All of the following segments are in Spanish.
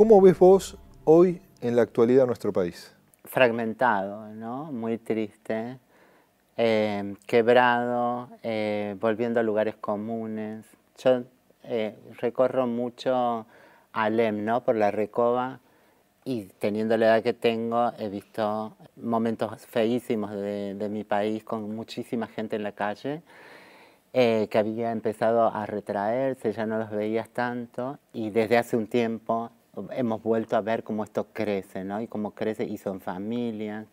¿Cómo ves vos hoy en la actualidad nuestro país? Fragmentado, ¿no? Muy triste, eh, quebrado, eh, volviendo a lugares comunes. Yo eh, recorro mucho Alem, ¿no? Por la Recoba y teniendo la edad que tengo he visto momentos feísimos de, de mi país con muchísima gente en la calle. que había empezado a retraerse, ya no los veías tanto y desde hace un tiempo hemos vuelto a ver cómo esto crece, ¿no? Y cómo crece y son familias,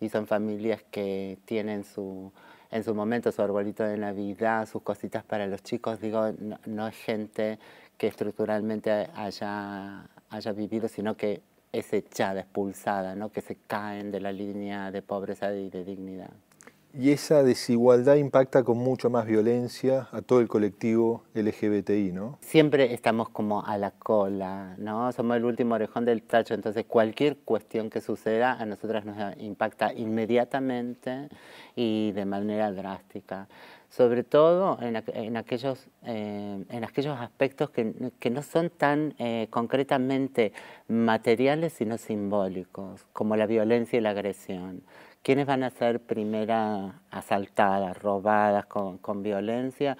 y son familias que tienen su, en su momento su arbolito de Navidad, sus cositas para los chicos, digo, no, es gente que estructuralmente haya, haya vivido, sino que es echada, expulsada, ¿no? que se caen de la línea de pobreza y de dignidad. Y esa desigualdad impacta con mucho más violencia a todo el colectivo LGBTI, ¿no? Siempre estamos como a la cola, ¿no? Somos el último orejón del tacho, entonces cualquier cuestión que suceda a nosotras nos impacta inmediatamente y de manera drástica. Sobre todo en, aquellos, eh, en aquellos aspectos que, no son tan eh, concretamente materiales, sino simbólicos, como la violencia y la agresión ¿Quiénes van a ser primera asaltadas, robadas con, violencia?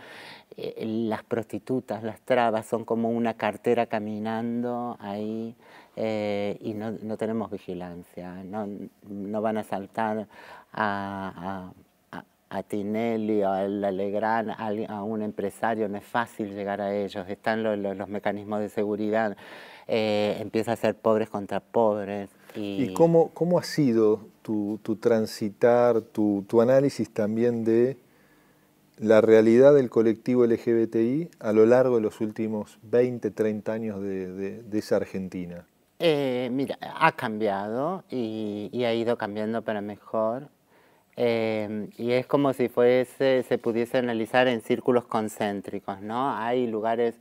Eh, las prostitutas, las trabas, son como una cartera caminando ahí eh, y no, tenemos vigilancia. No, van a asaltar a, a, Tinelli o a Legrand, a, un empresario, no es fácil llegar a ellos. Están los, mecanismos de seguridad. Eh, empieza a ser pobres contra pobres. ¿Y, cómo, cómo, ha sido tu, transitar, tu, análisis también de la realidad del colectivo LGBTI a lo largo de los últimos 20, 30 años de, esa Argentina? Eh, mira, ha cambiado y, ha ido cambiando para mejor. Eh, y es como si fuese, se pudiese analizar en círculos concéntricos, ¿no? Hay lugares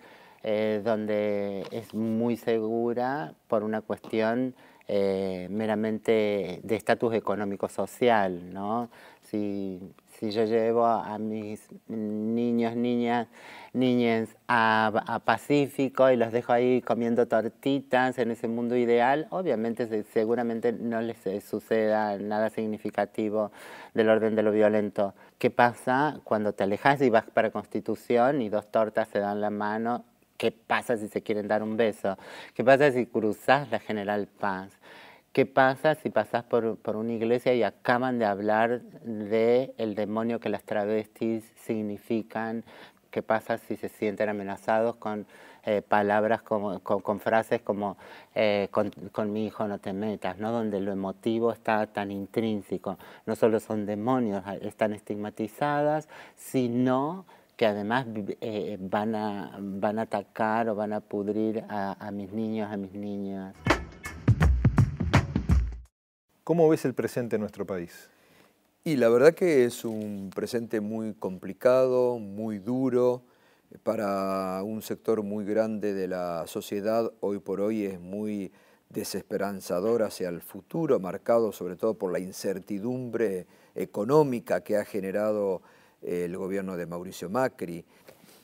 eh, donde es muy segura por una cuestión eh, meramente de estatus económico-social, ¿no? Si, si, yo llevo a, mis niños, niñas, niñas a, Pacífico y los dejo ahí comiendo tortitas en ese mundo ideal, obviamente seguramente no les suceda nada significativo del orden de lo violento. ¿Qué pasa cuando te alejas y vas para Constitución y dos tortas se dan la mano ¿Qué pasa si se quieren dar un beso? ¿Qué pasa si cruzas la General Paz? ¿Qué pasa si pasas por, por, una iglesia y acaban de hablar de el demonio que las travestis significan? ¿Qué pasa si se sienten amenazados con eh, palabras, como, con, frases como eh, con, con, mi hijo no te metas, ¿no? donde lo emotivo está tan intrínseco? No solo son demonios, están estigmatizadas, sino que además eh, van, a, van a atacar o van a pudrir a, mis niños, a mis niñas. ¿Cómo ves el presente en nuestro país? Y la verdad que es un presente muy complicado, muy duro, para un sector muy grande de la sociedad hoy por hoy es muy desesperanzador hacia el futuro, marcado sobre todo por la incertidumbre económica que ha generado el gobierno de Mauricio Macri.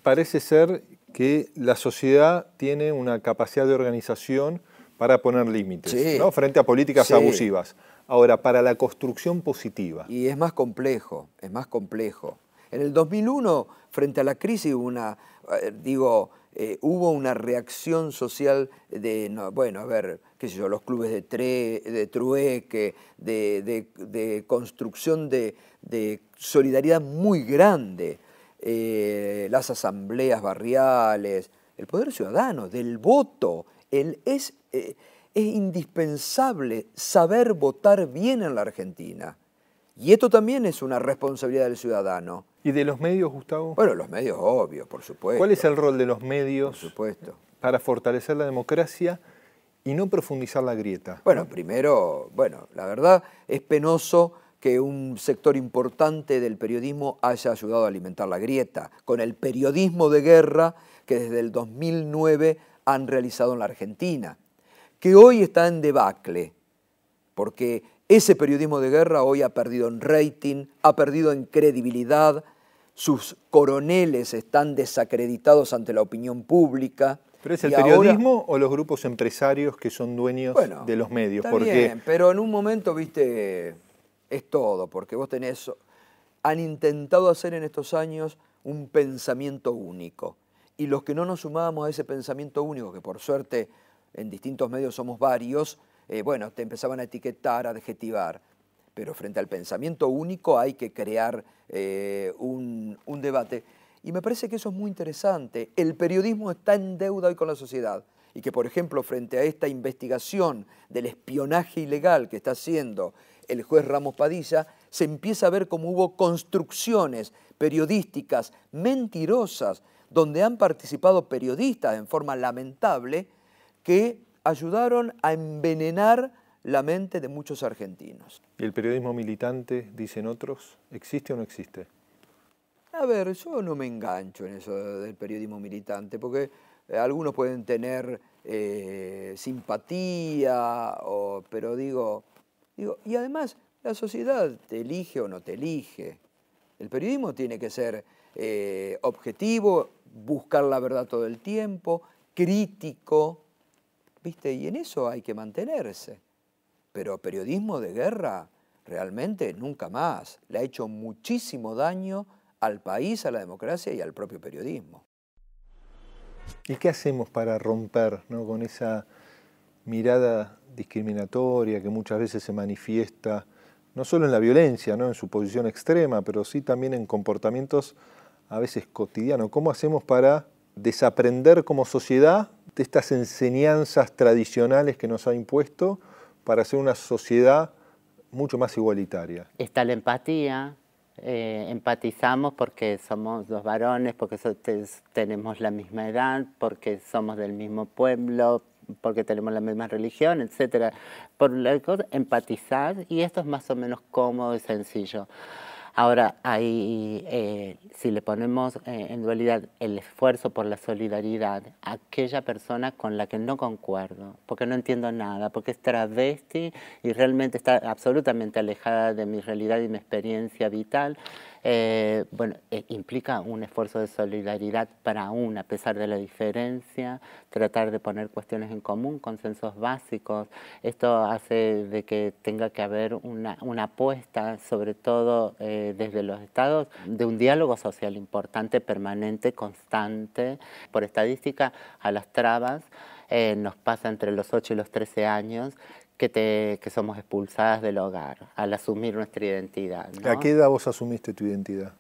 Parece ser que la sociedad tiene una capacidad de organización para poner límites frente a políticas abusivas. Ahora, para la construcción positiva. Y es más complejo, es más complejo. En el 2001, frente a la crisis, una, eh, digo, eh, hubo una reacción social de, bueno, a ver, qué sé yo, los clubes de, de trueque, de, construcción de, solidaridad muy grande, eh, las asambleas barriales, el poder ciudadano, del voto. El, es, eh, es indispensable saber votar bien en la Argentina. Y esto también es una responsabilidad del ciudadano. ¿Y de los medios, Gustavo? Bueno, los medios, obvio, por supuesto. ¿Cuál es el rol de los medios por supuesto. para fortalecer la democracia y no profundizar la grieta? Bueno, primero, bueno, la verdad es penoso que un sector importante del periodismo haya ayudado a alimentar la grieta, con el periodismo de guerra que desde el 2009 han realizado en la Argentina, que hoy está en debacle, porque ese periodismo de guerra hoy ha perdido en rating, ha perdido en credibilidad, sus coroneles están desacreditados ante la opinión pública ¿Pero es el periodismo o los grupos empresarios que son dueños de los medios? Está bien, pero en un momento, viste, es todo, porque vos tenés, han intentado hacer en estos años un pensamiento único. Y los que no nos sumábamos a ese pensamiento único, que por suerte en distintos medios somos varios, eh, bueno, te empezaban a etiquetar, a adjetivar. Pero frente al pensamiento único hay que crear eh, un, un debate. Y me parece que eso es muy interesante. El periodismo está en deuda hoy con la sociedad y que, por ejemplo, frente a esta investigación del espionaje ilegal que está haciendo el juez Ramos Padilla, se empieza a ver cómo hubo construcciones periodísticas mentirosas donde han participado periodistas en forma lamentable que ayudaron a envenenar la mente de muchos argentinos. ¿Y el periodismo militante, dicen otros, existe o no existe? A ver, yo no me engancho en eso del periodismo militante, porque eh, algunos pueden tener eh, simpatía, pero digo, digo, y además la sociedad te elige o no te elige. El periodismo tiene que ser eh, objetivo, buscar la verdad todo el tiempo, crítico, ¿viste? Y en eso hay que mantenerse. Pero periodismo de guerra, realmente nunca más. Le ha hecho muchísimo daño al país, a la democracia y al propio periodismo. ¿Y qué hacemos para romper con esa mirada discriminatoria que muchas veces se manifiesta, no solo en la violencia, ¿no? en su posición extrema, pero sí también en comportamientos a veces cotidianos? ¿Cómo hacemos para desaprender como sociedad de estas enseñanzas tradicionales que nos ha impuesto para ser una sociedad mucho más igualitaria? Está la empatía, eh, empatizamos porque somos dos varones, porque tenemos la misma edad, porque somos del mismo pueblo, porque tenemos la misma religión, etc. Por la cosa, empatizar y esto es más o menos cómodo y sencillo. Ahora, ahí, eh, si le ponemos eh, en dualidad el esfuerzo por la solidaridad, aquella persona con la que no concuerdo, porque no entiendo nada, porque es travesti y realmente está absolutamente alejada de mi realidad y mi experiencia vital, eh, bueno, eh, implica un esfuerzo de solidaridad para aún, a pesar de la diferencia, tratar de poner cuestiones en común, consensos básicos. Esto hace de que tenga que haber una, apuesta, sobre todo eh, desde los estados, de un diálogo social importante, permanente, constante. Por estadística, a las trabas nos pasa entre los 8 y los 13 años que, te, que somos expulsadas del hogar al asumir nuestra identidad. ¿A qué edad vos asumiste tu identidad?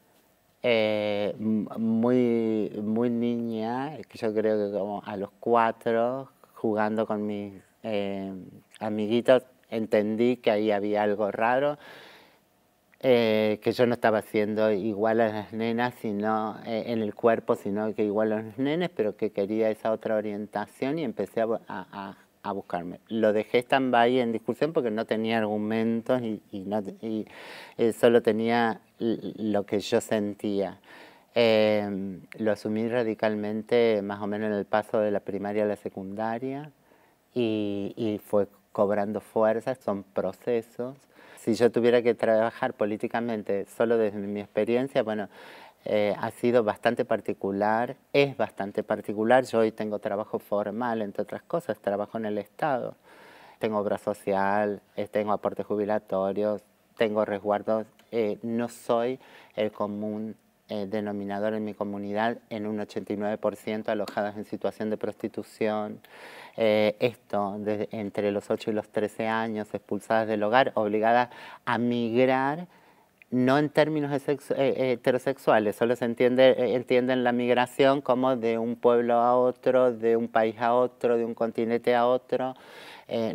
Eh, muy, muy niña, yo creo que como a los cuatro, jugando con mis eh, amiguitos, entendí que ahí había algo raro, eh, que yo no estaba siendo igual a las nenas sino en el cuerpo, sino que igual a los nenes, pero que quería esa otra orientación y empecé a a buscarme. Lo dejé stand-by en discusión porque no tenía argumentos y, eh, solo tenía lo que yo sentía. Em, lo asumí radicalmente más o menos en el paso de la primaria a la secundaria y, y fue cobrando fuerza, son procesos. Si yo tuviera que trabajar políticamente solo desde mi experiencia, bueno, eh, ha sido bastante particular, es bastante particular. Yo hoy tengo trabajo formal, entre otras cosas, trabajo en el Estado. Tengo obra social, eh, tengo aportes jubilatorios, tengo resguardos. Eh, no soy el común denominador en mi comunidad en un 89% alojadas en situación de prostitución. esto, entre los 8 y los 13 años, expulsadas del hogar, obligadas a migrar no en términos eh, eh, heterosexuales, solo se entiende, eh, entienden la migración como de un pueblo a otro, de un país a otro, de un continente a otro.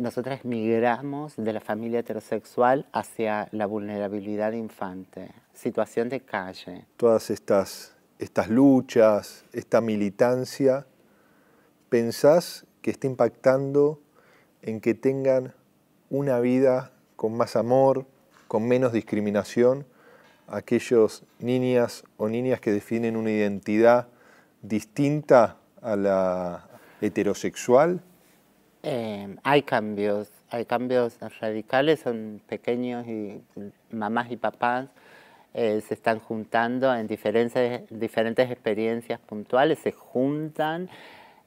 nosotras migramos de la familia heterosexual hacia la vulnerabilidad infante, situación de calle. Todas estas, estas luchas, esta militancia, ¿pensás que está impactando en que tengan una vida con más amor, con menos discriminación aquellos niñas o niñas que definen una identidad distinta a la heterosexual? Eh, hay cambios, hay cambios radicales, son pequeños y mamás y papás eh, se están juntando en diferentes, diferentes experiencias puntuales, se juntan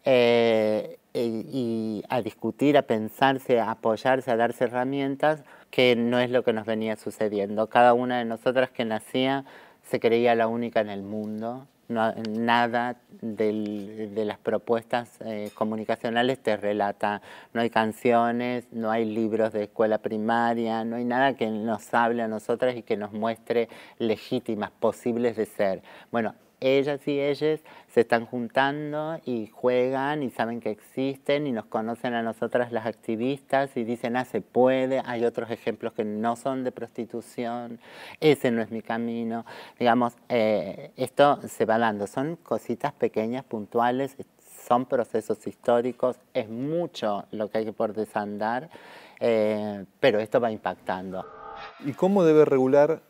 eh, y, a discutir, a pensarse, a apoyarse, a darse herramientas, que no es lo que nos venía sucediendo. Cada una de nosotras que nacía se creía la única en el mundo nada de las propuestas eh, comunicacionales te relata. No hay canciones, no hay libros de escuela primaria, no hay nada que nos hable a nosotras y que nos muestre legítimas, posibles de ser. Bueno, ellas y ellas se están juntando y juegan y saben que existen y nos conocen a nosotras las activistas y dicen, ah, se puede, hay otros ejemplos que no son de prostitución, ese no es mi camino. Digamos, eh, esto se va dando, son cositas pequeñas, puntuales, son procesos históricos, es mucho lo que hay que por desandar, eh, pero esto va impactando. ¿Y cómo debe regular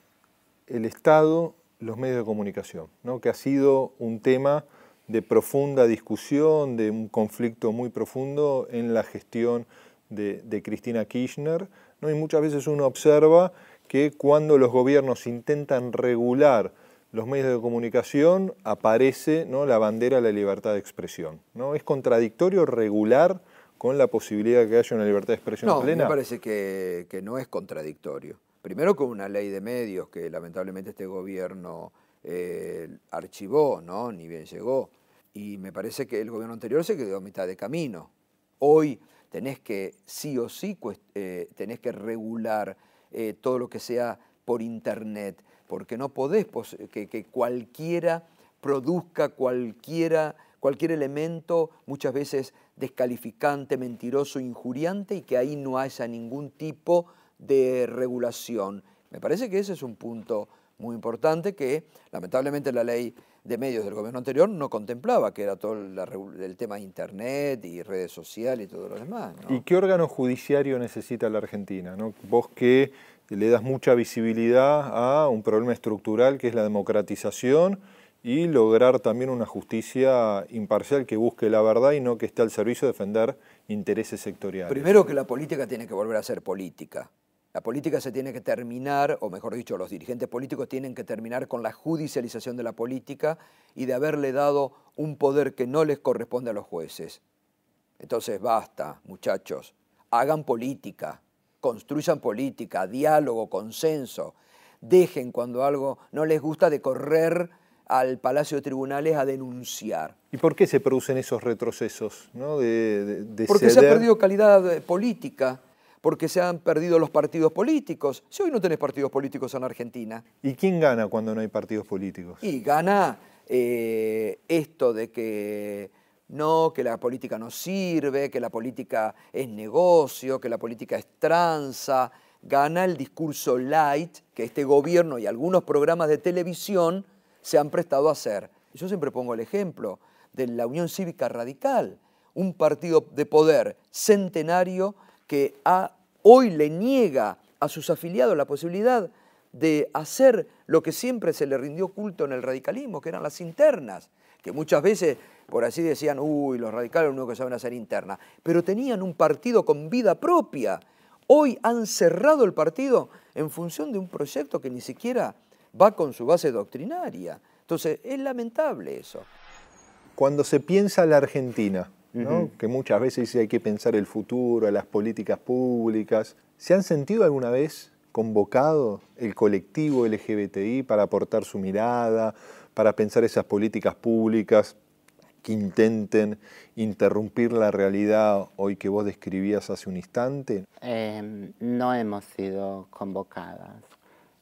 el Estado los medios de comunicación, ¿no? que ha sido un tema de profunda discusión, de un conflicto muy profundo en la gestión de, Cristina Kirchner. ¿no? Y muchas veces uno observa que cuando los gobiernos intentan regular los medios de comunicación, aparece ¿no? la bandera de la libertad de expresión. ¿no? ¿Es contradictorio regular con la posibilidad de que haya una libertad de expresión plena? No, me parece que, que no es contradictorio. Primero con una ley de medios que lamentablemente este gobierno eh, archivó, ¿no? ni bien llegó. Y me parece que el gobierno anterior se quedó a mitad de camino. Hoy tenés que, sí o sí, eh, tenés que regular eh, todo lo que sea por Internet, porque no podés que, que cualquiera produzca cualquiera, cualquier elemento, muchas veces descalificante, mentiroso, injuriante, y que ahí no haya ningún tipo de regulación. Me parece que ese es un punto muy importante que lamentablemente la ley de medios del gobierno anterior no contemplaba, que era todo el tema de Internet y redes sociales y todo lo demás. ¿Y qué órgano judiciario necesita la Argentina? Vos que le das mucha visibilidad a un problema estructural que es la democratización y lograr también una justicia imparcial que busque la verdad y no que esté al servicio de defender intereses sectoriales. Primero que la política tiene que volver a ser política. La política se tiene que terminar, o mejor dicho, los dirigentes políticos tienen que terminar con la judicialización de la política y de haberle dado un poder que no les corresponde a los jueces. Entonces, basta, muchachos, hagan política, construyan política, diálogo, consenso. Dejen cuando algo no les gusta de correr al Palacio de Tribunales a denunciar. ¿Y por qué se producen esos retrocesos? Porque se ha perdido calidad eh, política porque se han perdido los partidos políticos. Si hoy no tenés partidos políticos en Argentina. ¿Y quién gana cuando no hay partidos políticos? Y gana eh, esto de que no, que la política no sirve, que la política es negocio, que la política es tranza. Gana el discurso light que este gobierno y algunos programas de televisión se han prestado a hacer. Yo siempre pongo el ejemplo de la Unión Cívica Radical, un partido de poder centenario que hoy le niega a sus afiliados la posibilidad de hacer lo que siempre se le rindió culto en el radicalismo, que eran las internas, que muchas veces, por así decían, uy, los radicales lo único que saben hacer interna, pero tenían un partido con vida propia. Hoy han cerrado el partido en función de un proyecto que ni siquiera va con su base doctrinaria. Entonces, es lamentable eso. Cuando se piensa la Argentina, que muchas veces hay que pensar el futuro, las políticas públicas. ¿Se han sentido alguna vez convocado el colectivo LGBTI para aportar su mirada, para pensar esas políticas públicas que intenten interrumpir la realidad hoy que vos describías hace un instante? Em, no hemos sido convocadas.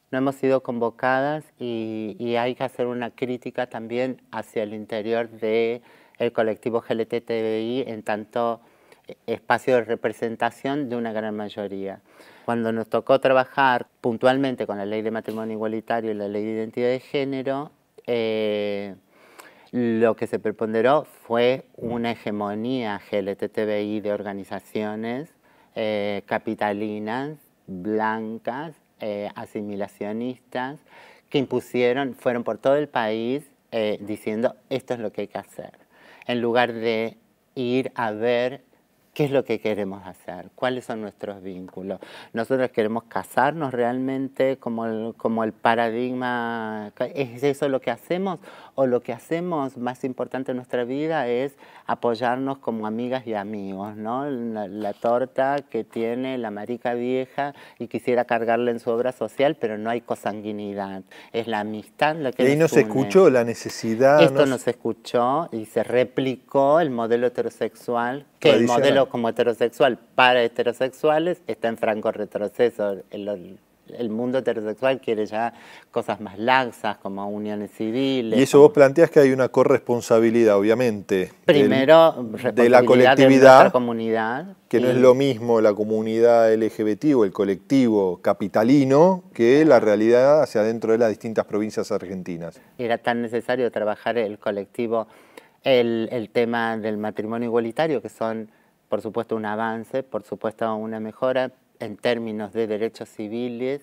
No hemos sido convocadas y, y hay que hacer una crítica también hacia el interior de el colectivo GLTTBI en tanto espacio de representación de una gran mayoría. Cuando nos tocó trabajar puntualmente con la ley de matrimonio igualitario y la ley de identidad de género, eh, lo que se preponderó fue una hegemonía GLTTBI de organizaciones eh, capitalinas, blancas, eh, asimilacionistas, que impusieron, fueron por todo el país diciendo esto es lo que hay que hacer en lugar de ir a ver ¿Qué es lo que queremos hacer? ¿Cuáles son nuestros vínculos? Nosotros queremos casarnos realmente como el, como el paradigma, ¿es eso lo que hacemos? ¿O lo que hacemos más importante en nuestra vida es apoyarnos como amigas y amigos? ¿no? La, torta que tiene la marica vieja y quisiera cargarla en su obra social, pero no hay cosanguinidad. Es la amistad la que... Y ahí no se escuchó la necesidad. Esto no se escuchó y se replicó el modelo heterosexual que el modelo como heterosexual para heterosexuales está en franco retroceso. El, el, mundo heterosexual quiere ya cosas más laxas, como uniones civiles. Y eso vos planteas que hay una corresponsabilidad, obviamente. Primero, de la colectividad. De comunidad. Que no es lo mismo la comunidad LGBT o el colectivo capitalino que la realidad hacia dentro de las distintas provincias argentinas. Era tan necesario trabajar el colectivo el, tema del matrimonio igualitario, que son, por supuesto, un avance, por supuesto, una mejora en términos de derechos civiles,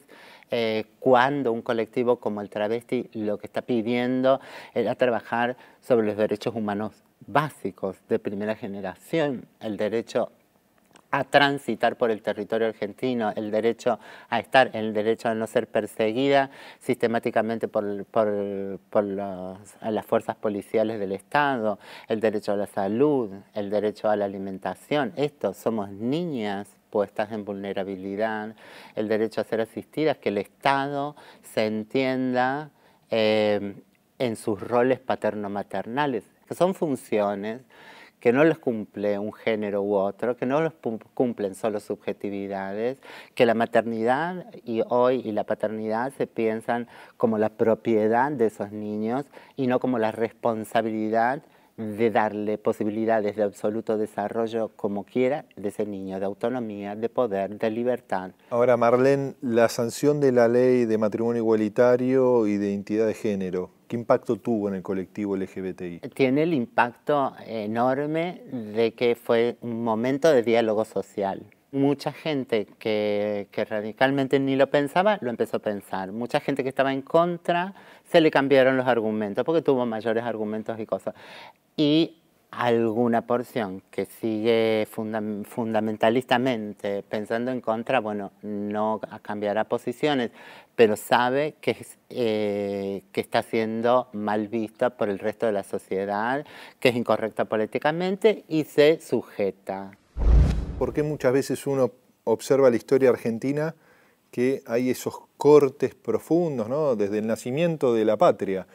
eh, cuando un colectivo como el travesti lo que está pidiendo era trabajar sobre los derechos humanos básicos de primera generación, el derecho a transitar por el territorio argentino, el derecho a estar, el derecho a no ser perseguida sistemáticamente por, por, las fuerzas policiales del Estado, el derecho a la salud, el derecho a la alimentación. Esto, somos niñas puestas en vulnerabilidad, el derecho a ser asistidas, que el Estado se entienda eh, en sus roles paterno-maternales, que son funciones que no los cumple un género u otro, que no los cumplen solo subjetividades, que la maternidad y hoy y la paternidad se piensan como la propiedad de esos niños y no como la responsabilidad de darle posibilidades de absoluto desarrollo como quiera de ese niño, de autonomía, de poder, de libertad. Ahora, Marlene, la sanción de la ley de matrimonio igualitario y de identidad de género, ¿qué impacto tuvo en el colectivo LGBTI? Tiene el impacto enorme de que fue un momento de diálogo social mucha gente que, radicalmente ni lo pensaba, lo empezó a pensar. Mucha gente que estaba en contra, se le cambiaron los argumentos, porque tuvo mayores argumentos y cosas. Y alguna porción que sigue fundamentalistamente pensando en contra, bueno, no cambiará posiciones, pero sabe que, eh, que está siendo mal vista por el resto de la sociedad, que es incorrecta políticamente y se sujeta por qué muchas veces uno observa la historia argentina que hay esos cortes profundos, ¿no? desde el nacimiento de la patria,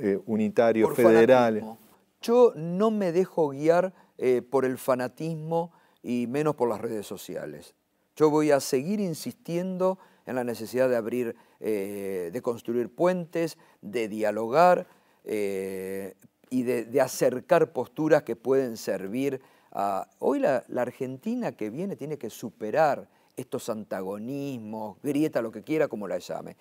eh, unitario, federal. Yo no me dejo guiar eh, por el fanatismo y menos por las redes sociales. Yo voy a seguir insistiendo en la necesidad de abrir, eh, de construir puentes, de dialogar y de acercar posturas que pueden servir hoy la, Argentina que viene tiene que superar estos antagonismos, grieta, lo que quiera, como la llame.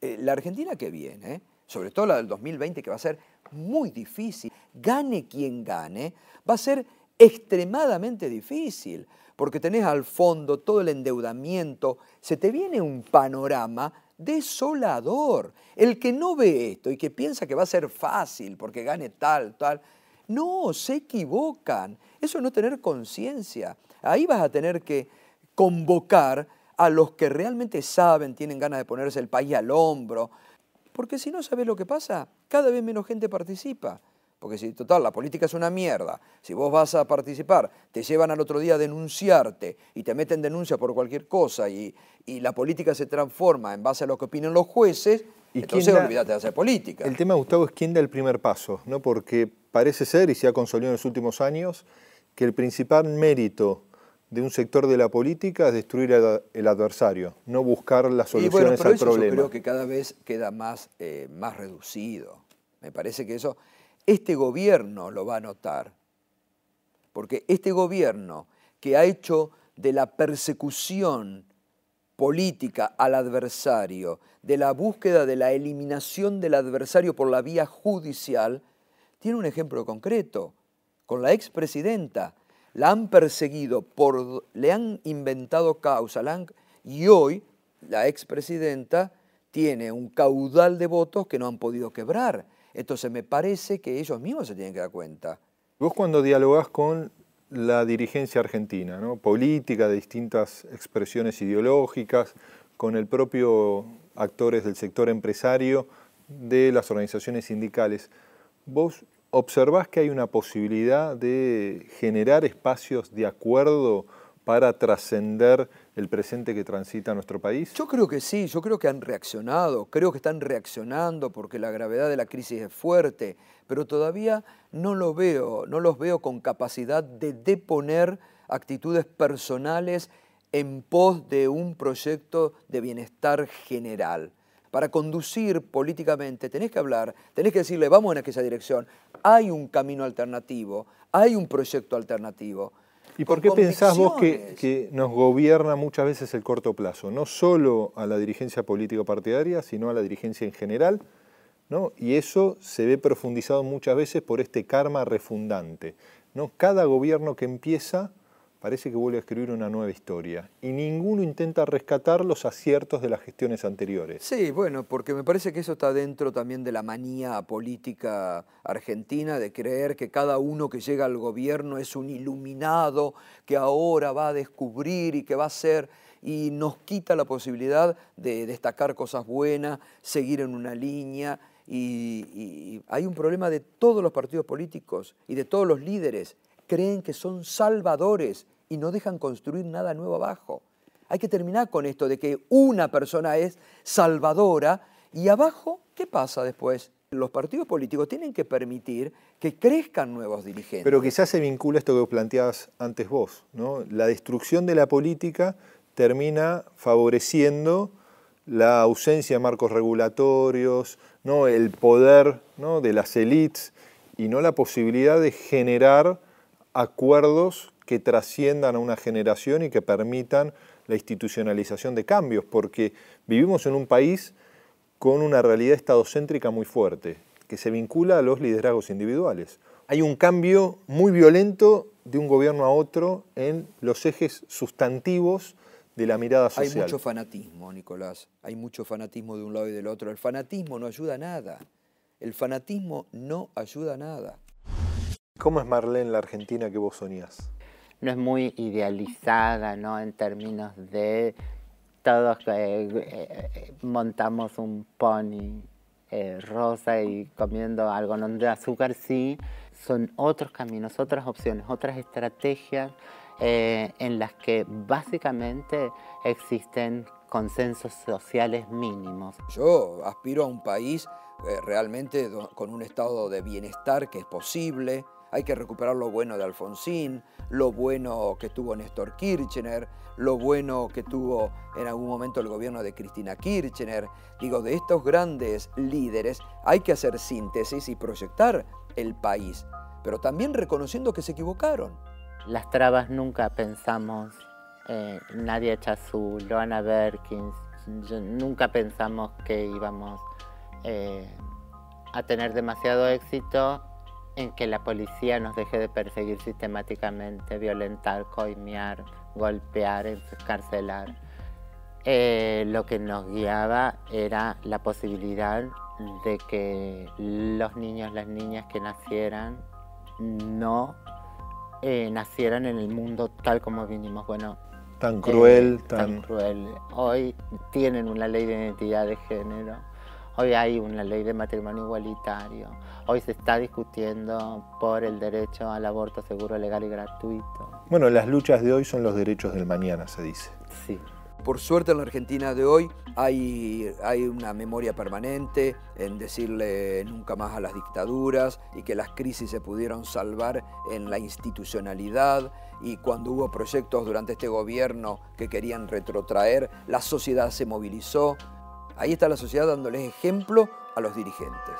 Eh, la Argentina que viene, sobre todo la del 2020, que va a ser muy difícil, gane quien gane, va a ser extremadamente difícil, porque tenés al fondo todo el endeudamiento, se te viene un panorama desolador. El que no ve esto y que piensa que va a ser fácil porque gane tal, tal, no, se equivocan. Eso es no tener conciencia. Ahí vas a tener que convocar a los que realmente saben, tienen ganas de ponerse el país al hombro. Porque si no sabes lo que pasa, cada vez menos gente participa. Porque si total, la política es una mierda, si vos vas a participar, te llevan al otro día a denunciarte y te meten denuncia por cualquier cosa y, la política se transforma en base a lo que opinen los jueces, entonces olvídate de hacer política. El tema, Gustavo, es quién da el primer paso, ¿no? Porque parece ser, y se ha consolidado en los últimos años, que el principal mérito de un sector de la política es destruir el adversario, no buscar las soluciones al problema. Yo creo que cada vez queda más, eh, más reducido. Me parece que eso, este gobierno lo va a notar, porque este gobierno que ha hecho de la persecución política al adversario, de la búsqueda de la eliminación del adversario por la vía judicial, tiene un ejemplo concreto con la expresidenta. La han perseguido, por, le han inventado causa, y hoy la expresidenta tiene un caudal de votos que no han podido quebrar. Entonces me parece que ellos mismos se tienen que dar cuenta. Vos cuando dialogás con la dirigencia argentina, ¿no? política de distintas expresiones ideológicas, con el propio actores del sector empresario, de las organizaciones sindicales. ¿Vos observás que hay una posibilidad de generar espacios de acuerdo para trascender el presente que transita nuestro país? Yo creo que sí, yo creo que han reaccionado, creo que están reaccionando porque la gravedad de la crisis es fuerte, pero todavía no lo veo, no los veo con capacidad de deponer actitudes personales en pos de un proyecto de bienestar general. Para conducir políticamente tenés que hablar, tenés que decirle, vamos en aquella dirección, hay un camino alternativo, hay un proyecto alternativo. ¿Y por qué pensás vos que, nos gobierna muchas veces el corto plazo? No solo a la dirigencia político partidaria, sino a la dirigencia en general. ¿no? Y eso se ve profundizado muchas veces por este karma refundante. ¿no? Cada gobierno que empieza parece que vuelve a escribir una nueva historia y ninguno intenta rescatar los aciertos de las gestiones anteriores. Sí, bueno, porque me parece que eso está dentro también de la manía política argentina de creer que cada uno que llega al gobierno es un iluminado que ahora va a descubrir y que va a ser y nos quita la posibilidad de destacar cosas buenas, seguir en una línea y, y hay un problema de todos los partidos políticos y de todos los líderes creen que son salvadores y no dejan construir nada nuevo abajo. Hay que terminar con esto de que una persona es salvadora y abajo, ¿qué pasa después? Los partidos políticos tienen que permitir que crezcan nuevos dirigentes. Pero quizás se vincula esto que planteabas antes vos, ¿no? La destrucción de la política termina favoreciendo la ausencia de marcos regulatorios, ¿no? el poder de las élites y no la posibilidad de generar acuerdos que trasciendan a una generación y que permitan la institucionalización de cambios, porque vivimos en un país con una realidad estadocéntrica muy fuerte, que se vincula a los liderazgos individuales. Hay un cambio muy violento de un gobierno a otro en los ejes sustantivos de la mirada social. Hay mucho fanatismo, Nicolás. Hay mucho fanatismo de un lado y del otro. El fanatismo no ayuda a nada. El fanatismo no ayuda a nada. ¿Cómo es Marlene la Argentina que vos soñás? No es muy idealizada, ¿no? En términos de todos eh, eh, montamos un pony eh, rosa y comiendo algodón de azúcar, sí. Son otros caminos, otras opciones, otras estrategias en las que básicamente existen consensos sociales mínimos. Yo aspiro a un país realmente con un estado de bienestar que es posible, hay que recuperar lo bueno de Alfonsín, lo bueno que tuvo Néstor Kirchner, lo bueno que tuvo en algún momento el gobierno de Cristina Kirchner. Digo, de estos grandes líderes hay que hacer síntesis y proyectar el país, pero también reconociendo que se equivocaron. Las trabas nunca pensamos, eh, Nadia Chazú, Loana Berkins, nunca pensamos que íbamos eh, a tener demasiado éxito en que la policía nos deje de perseguir sistemáticamente, violentar, coimear, golpear, encarcelar. Eh, lo que nos guiaba era la posibilidad de que los niños, las niñas que nacieran no eh, nacieran en el mundo tal como vinimos. Bueno, tan cruel, eh, tan cruel. Hoy tienen una ley de identidad de género Hoy hay una ley de matrimonio igualitario. Hoy se está discutiendo por el derecho al aborto seguro, legal y gratuito. Bueno, las luchas de hoy son los derechos del mañana, se dice. Sí. Por suerte en la Argentina de hoy hay, hay una memoria permanente en decirle nunca más a las dictaduras y que las crisis se pudieron salvar en la institucionalidad y cuando hubo proyectos durante este gobierno que querían retrotraer, la sociedad se movilizó, Ahí está la sociedad dándoles ejemplo a los dirigentes.